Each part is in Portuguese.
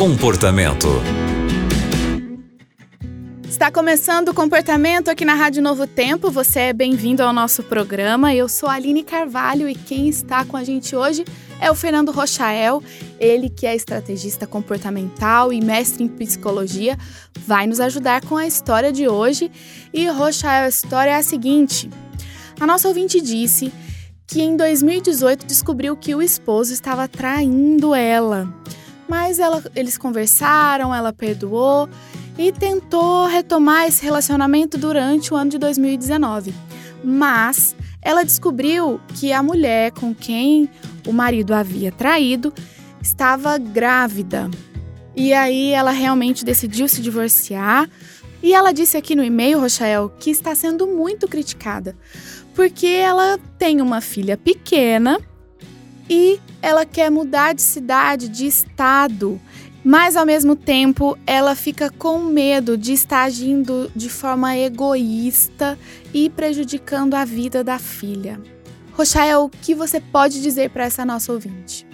Comportamento. Está começando o comportamento aqui na Rádio Novo Tempo. Você é bem-vindo ao nosso programa. Eu sou a Aline Carvalho e quem está com a gente hoje é o Fernando Rochael. Ele, que é estrategista comportamental e mestre em psicologia, vai nos ajudar com a história de hoje. E Rochael, a história é a seguinte: a nossa ouvinte disse que em 2018 descobriu que o esposo estava traindo ela. Mas ela, eles conversaram, ela perdoou e tentou retomar esse relacionamento durante o ano de 2019. Mas ela descobriu que a mulher com quem o marido havia traído estava grávida. E aí ela realmente decidiu se divorciar. E ela disse aqui no e-mail, Rochael, que está sendo muito criticada, porque ela tem uma filha pequena e ela quer mudar de cidade, de estado, mas ao mesmo tempo ela fica com medo de estar agindo de forma egoísta e prejudicando a vida da filha. Rochael, o que você pode dizer para essa nossa ouvinte?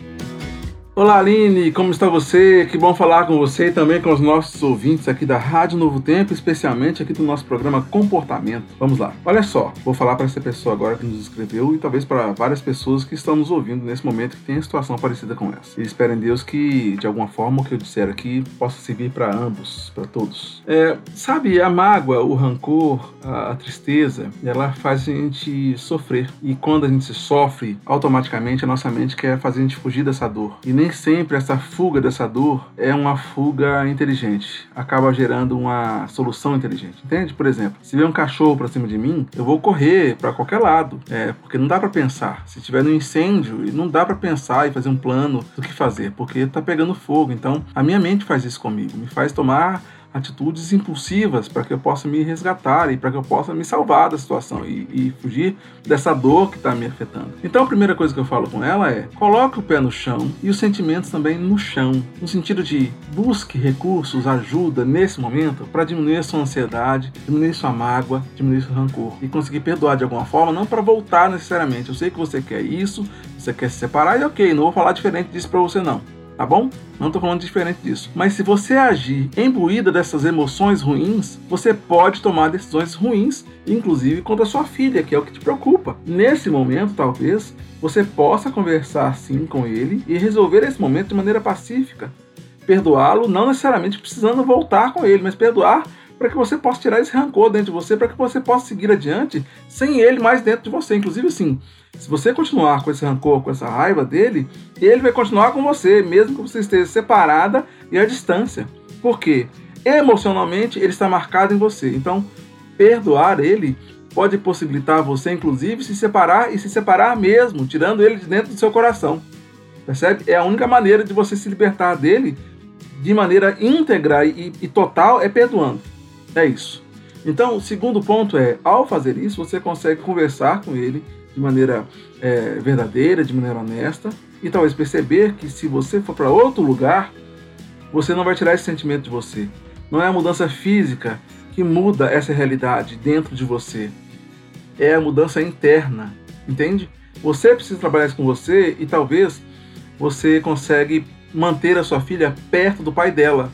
Olá Aline, como está você? Que bom falar com você e também com os nossos ouvintes aqui da Rádio Novo Tempo, especialmente aqui do nosso programa Comportamento. Vamos lá. Olha só, vou falar para essa pessoa agora que nos escreveu e talvez para várias pessoas que estão nos ouvindo nesse momento que tem situação parecida com essa. E espero em Deus que, de alguma forma, o que eu disser aqui possa servir para ambos, para todos. É, sabe, a mágoa, o rancor, a, a tristeza, ela faz a gente sofrer. E quando a gente sofre, automaticamente a nossa mente quer fazer a gente fugir dessa dor. E nem nem sempre essa fuga dessa dor é uma fuga inteligente. Acaba gerando uma solução inteligente. Entende? Por exemplo, se vier um cachorro para cima de mim, eu vou correr para qualquer lado. É, porque não dá para pensar. Se tiver no incêndio, não dá para pensar e fazer um plano do que fazer, porque tá pegando fogo. Então, a minha mente faz isso comigo, me faz tomar atitudes impulsivas para que eu possa me resgatar e para que eu possa me salvar da situação e, e fugir dessa dor que está me afetando. Então a primeira coisa que eu falo com ela é: coloque o pé no chão e os sentimentos também no chão, no sentido de busque recursos, ajuda nesse momento para diminuir sua ansiedade, diminuir sua mágoa, diminuir seu rancor e conseguir perdoar de alguma forma, não para voltar necessariamente. Eu sei que você quer isso, você quer se separar e ok, não vou falar diferente disso para você não tá bom? Não estou falando diferente disso. Mas se você agir imbuída dessas emoções ruins, você pode tomar decisões ruins, inclusive contra sua filha, que é o que te preocupa. Nesse momento, talvez, você possa conversar sim com ele e resolver esse momento de maneira pacífica. Perdoá-lo, não necessariamente precisando voltar com ele, mas perdoar para que você possa tirar esse rancor dentro de você, para que você possa seguir adiante sem ele mais dentro de você. Inclusive, assim, se você continuar com esse rancor, com essa raiva dele, ele vai continuar com você, mesmo que você esteja separada e à distância. Por quê? Emocionalmente, ele está marcado em você. Então, perdoar ele pode possibilitar você, inclusive, se separar e se separar mesmo, tirando ele de dentro do seu coração. Percebe? É a única maneira de você se libertar dele de maneira íntegra e, e total é perdoando. É isso. Então, o segundo ponto é, ao fazer isso, você consegue conversar com ele de maneira é, verdadeira, de maneira honesta, e talvez perceber que se você for para outro lugar, você não vai tirar esse sentimento de você. Não é a mudança física que muda essa realidade dentro de você. É a mudança interna, entende? Você precisa trabalhar isso com você e talvez você consegue manter a sua filha perto do pai dela.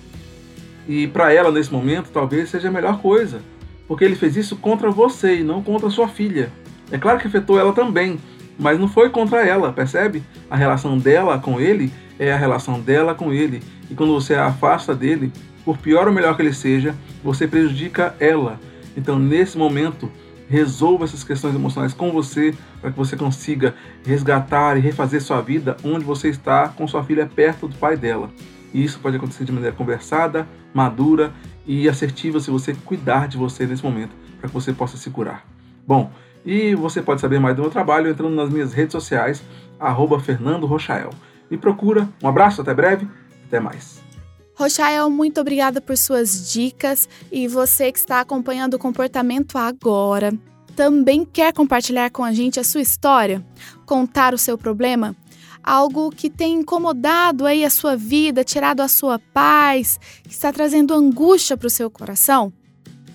E para ela nesse momento talvez seja a melhor coisa, porque ele fez isso contra você e não contra sua filha. É claro que afetou ela também, mas não foi contra ela, percebe? A relação dela com ele é a relação dela com ele. E quando você a afasta dele, por pior ou melhor que ele seja, você prejudica ela. Então, nesse momento, resolva essas questões emocionais com você para que você consiga resgatar e refazer sua vida onde você está com sua filha perto do pai dela. E isso pode acontecer de maneira conversada, madura e assertiva se você cuidar de você nesse momento, para que você possa se curar. Bom, e você pode saber mais do meu trabalho entrando nas minhas redes sociais, arroba Fernando Rochael. Me procura, um abraço, até breve, até mais. Rochael, muito obrigada por suas dicas e você que está acompanhando o comportamento agora, também quer compartilhar com a gente a sua história? Contar o seu problema? Algo que tem incomodado aí a sua vida, tirado a sua paz, que está trazendo angústia para o seu coração?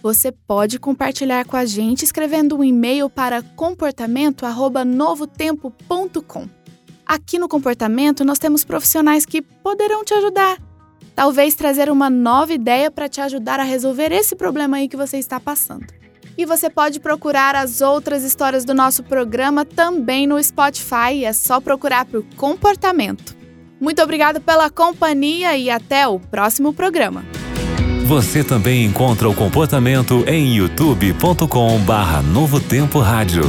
Você pode compartilhar com a gente escrevendo um e-mail para comportamento@novotempo.com. Aqui no Comportamento nós temos profissionais que poderão te ajudar. talvez trazer uma nova ideia para te ajudar a resolver esse problema aí que você está passando. E você pode procurar as outras histórias do nosso programa também no Spotify, é só procurar por comportamento. Muito obrigado pela companhia e até o próximo programa. Você também encontra o comportamento em youtube.com/barra Novo Tempo Rádio.